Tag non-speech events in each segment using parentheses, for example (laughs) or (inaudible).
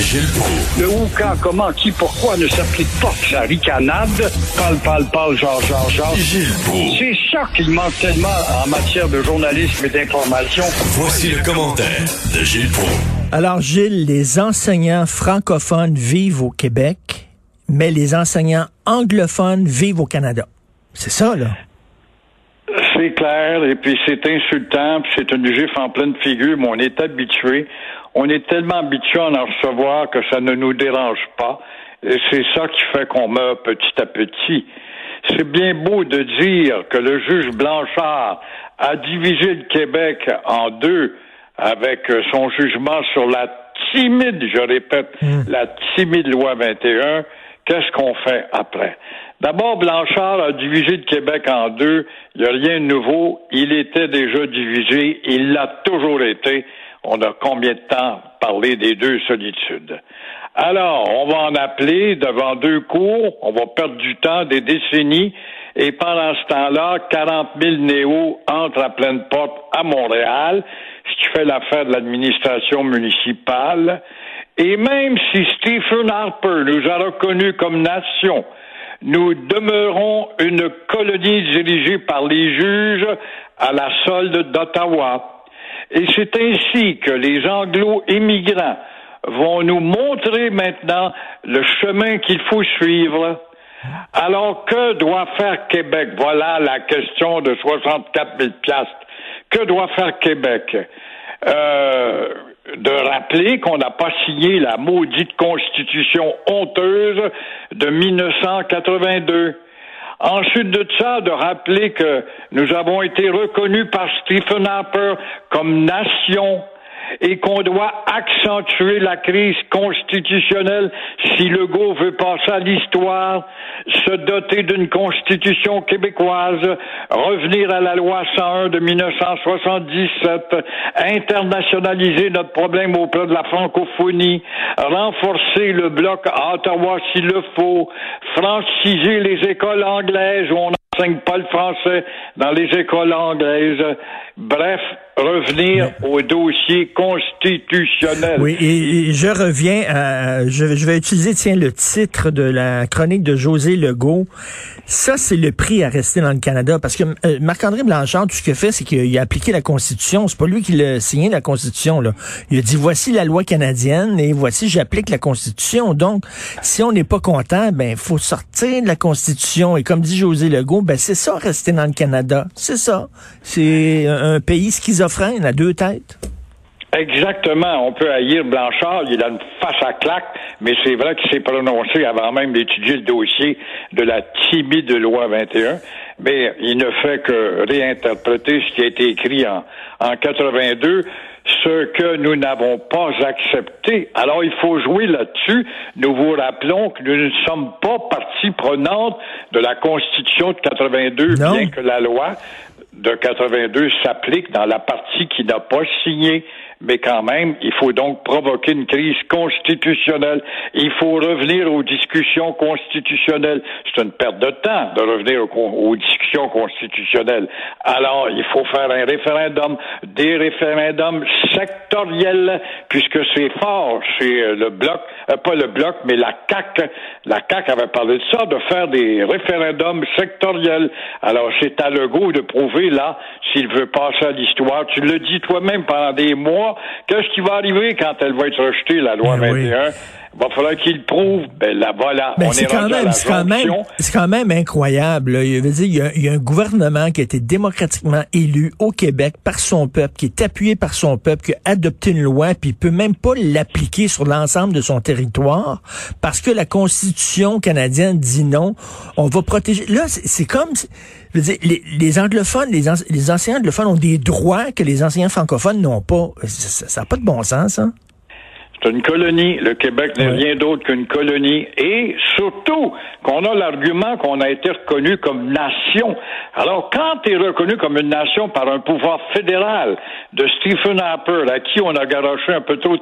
Gilles Proulx. Le où, quand, comment, qui, pourquoi ne s'applique pas sa ricanade? Parle, parle, parle, genre, genre, genre. Gilles Proulx. C'est ça qu'il manque tellement en matière de journalisme et d'information. Voici le commentaire de Gilles Proulx. Alors, Gilles, les enseignants francophones vivent au Québec, mais les enseignants anglophones vivent au Canada. C'est ça, là? C'est clair, et puis c'est insultant, puis c'est une gifle en pleine figure, mais on est habitué. On est tellement habitué à en recevoir que ça ne nous dérange pas. Et c'est ça qui fait qu'on meurt petit à petit. C'est bien beau de dire que le juge Blanchard a divisé le Québec en deux avec son jugement sur la timide, je répète, la timide loi 21. Qu'est-ce qu'on fait après? D'abord, Blanchard a divisé le Québec en deux. Il n'y a rien de nouveau. Il était déjà divisé. Il l'a toujours été. On a combien de temps parlé des deux solitudes? Alors, on va en appeler devant deux cours. On va perdre du temps, des décennies. Et pendant ce temps-là, 40 000 néos entrent à pleine porte à Montréal, ce qui fait l'affaire de l'administration municipale. Et même si Stephen Harper nous a reconnus comme nation, nous demeurons une colonie dirigée par les juges à la solde d'Ottawa. Et c'est ainsi que les anglo-immigrants vont nous montrer maintenant le chemin qu'il faut suivre. Alors que doit faire Québec? Voilà la question de 64 000 piastres. Que doit faire Québec? Euh, de rappeler qu'on n'a pas signé la maudite constitution honteuse de 1982. Ensuite de ça, de rappeler que nous avons été reconnus par Stephen Harper comme nation et qu'on doit accentuer la crise constitutionnelle. Si Legault veut passer à l'histoire, se doter d'une constitution québécoise, revenir à la loi 101 de 1977, internationaliser notre problème auprès de la francophonie, renforcer le bloc à Ottawa s'il le faut, franciser les écoles anglaises où on n'enseigne pas le français dans les écoles anglaises. Bref, revenir au dossier constitutionnel. Oui, et, et je reviens à, je, je, vais utiliser, tiens, le titre de la chronique de José Legault. Ça, c'est le prix à rester dans le Canada, parce que euh, Marc-André Blanchard, tout ce qu'il fait, c'est qu'il a appliqué la Constitution. C'est pas lui qui l'a signé, la Constitution, là. Il a dit, voici la loi canadienne, et voici, j'applique la Constitution. Donc, si on n'est pas content, ben, faut sortir de la Constitution. Et comme dit José Legault, ben, c'est ça, rester dans le Canada. C'est ça. C'est un pays schizophrène à deux têtes. Exactement. On peut haïr Blanchard, il a une face à claque, mais c'est vrai qu'il s'est prononcé avant même d'étudier le dossier de la timide loi 21. Mais il ne fait que réinterpréter ce qui a été écrit en, en 82, ce que nous n'avons pas accepté. Alors il faut jouer là-dessus. Nous vous rappelons que nous ne sommes pas partie prenante de la Constitution de 82, Non. bien que la loi de 82 s'applique dans la partie qui n'a pas signé. Mais quand même, il faut donc provoquer une crise constitutionnelle. Il faut revenir aux discussions constitutionnelles. C'est une perte de temps de revenir aux, discussions constitutionnelles. Alors, il faut faire un référendum, des référendums sectoriels, puisque c'est fort chez euh, le bloc, euh, pas le bloc, mais la CAC. La CAC avait parlé de ça, de faire des référendums sectoriels. Alors, c'est à Legault de prouver là s'il veut passer à l'histoire. Tu le dis toi-même pendant des mois. Qu'est-ce qui va arriver quand elle va être rejetée, la loi Ben oui. 21? va falloir qu'il prouve. Ben là, voilà. Ben, c'est quand, même, c'est quand même, c'est quand même incroyable. Il, veut dire, il, y a, il y a un gouvernement qui a été démocratiquement élu au Québec par son peuple, qui est appuyé par son peuple, qui a adopté une loi, puis il peut même pas l'appliquer sur l'ensemble de son territoire parce que la Constitution canadienne dit non. On va protéger. Là, c'est comme, je veux dire, les, les anglophones, les, les anciens anglophones ont des droits que les anciens francophones n'ont pas. Ça n'a pas de bon sens, hein? C'est une colonie. Le Québec n'est rien d'autre qu'une colonie. Et surtout qu'on a l'argument qu'on a été reconnu comme nation. Alors, quand tu es reconnu comme une nation par un pouvoir fédéral de Stephen Harper, à qui on a garoché un peu trop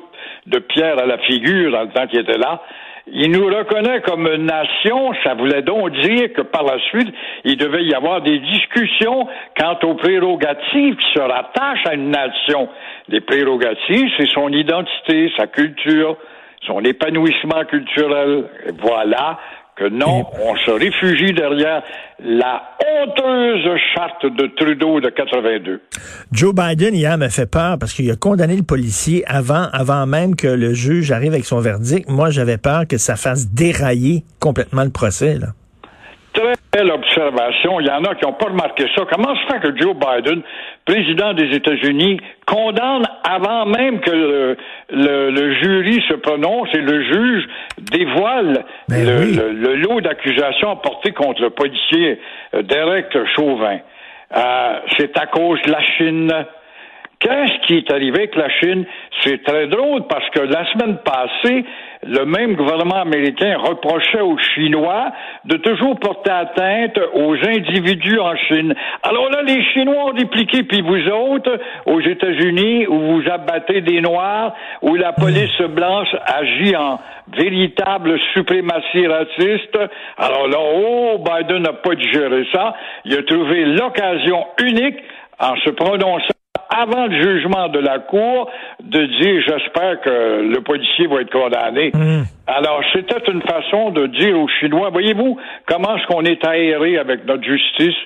de pierre à la figure dans le temps qu'il était là, il nous reconnaît comme nation, ça voulait donc dire que par la suite, il devait y avoir des discussions quant aux prérogatives qui se rattachent à une nation. Les prérogatives, c'est son identité, sa culture, son épanouissement culturel. voilà que non, on se réfugie derrière la honteuse charte de Trudeau de 82. Joe Biden, hier, m'a fait peur parce qu'il a condamné le policier avant, avant même que le juge arrive avec son verdict. Moi, j'avais peur que ça fasse dérailler complètement le procès, là. Très belle observation. Il y en a qui n'ont pas remarqué ça. Comment se fait que Joe Biden, président des États-Unis, condamne avant même que le, jury se prononce et le juge dévoile ben le, lot d'accusations portées contre le policier euh, Derek Chauvin? Euh, c'est à cause de la Chine. Qu'est-ce qui est arrivé avec la Chine? C'est très drôle parce que la semaine passée, le même gouvernement américain reprochait aux Chinois de toujours porter atteinte aux individus en Chine. Alors là, les Chinois ont dépliqué, puis vous autres, aux États-Unis, où vous abattez des Noirs, où la police blanche agit en véritable suprématie raciste. Alors là, oh, Biden n'a pas digéré ça. Il a trouvé l'occasion unique en se prononçant avant le jugement de la Cour, de dire j'espère que le policier va être condamné. Hmm. Alors, c'était une façon de dire aux Chinois, voyez-vous, comment est-ce qu'on est aéré avec notre justice?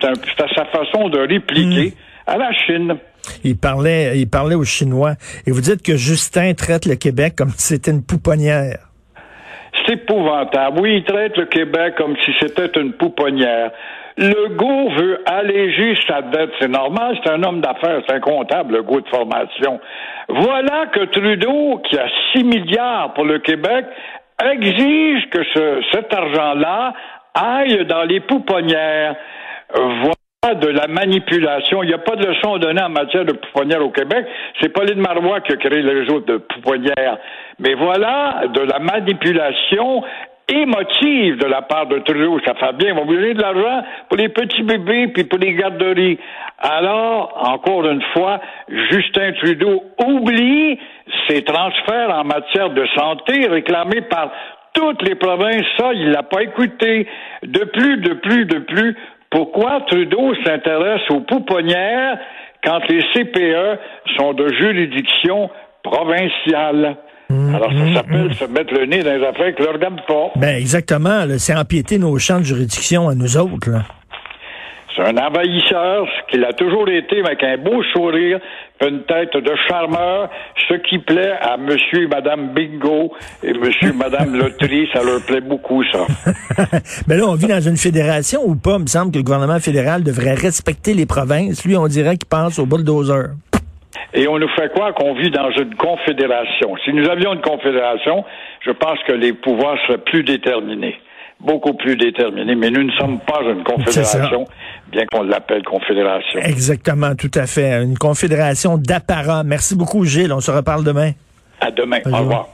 C'est sa façon de répliquer hmm. à la Chine. Il parlait, il parlait aux Chinois. Et vous dites que Justin traite le Québec comme si c'était une pouponnière. C'est épouvantable. Oui, il traite le Québec comme si c'était une pouponnière. Legault veut alléger sa dette. C'est normal, c'est un homme d'affaires, c'est un comptable, Legault de formation. Voilà que Trudeau, qui a 6 milliards pour le Québec, exige que ce, cet argent-là aille dans les pouponnières. Voilà de la manipulation. Il n'y a pas de leçon donnée en matière de pouponnières au Québec. C'est Pauline Marois qui a créé le réseau de pouponnières. Mais voilà de la manipulation émotive de la part de Trudeau. Ça fait bien. Ils vont vous donner de l'argent pour les petits bébés puis pour les garderies. Alors, encore une fois, Justin Trudeau oublie ses transferts en matière de santé réclamés par toutes les provinces. Ça, il l'a pas écouté. De plus, de plus, de plus, pourquoi Trudeau s'intéresse aux pouponnières quand les CPE sont de juridiction provinciale? Mm, Alors, ça mm, s'appelle mm. se mettre le nez dans les affaires que leur regarde pas. Ben, exactement. C'est empiéter nos champs de juridiction à nous autres. C'est un envahisseur, ce qu'il a toujours été, avec un beau sourire, une tête de charmeur, ce qui plaît à monsieur et madame Bingo et monsieur et madame (laughs) Loterie, ça leur plaît beaucoup, ça. (laughs) ben là, on vit dans une fédération ou pas? Il me semble que le gouvernement fédéral devrait respecter les provinces. Lui, on dirait qu'il pense au bulldozer et on nous fait croire qu'on vit dans une confédération. Si nous avions une confédération, je pense que les pouvoirs seraient plus déterminés beaucoup plus déterminés, mais nous ne sommes pas une confédération, bien qu'on l'appelle confédération. Exactement, tout à fait. Une confédération d'apparat. Merci beaucoup, Gilles. On se reparle demain. À demain. Au revoir.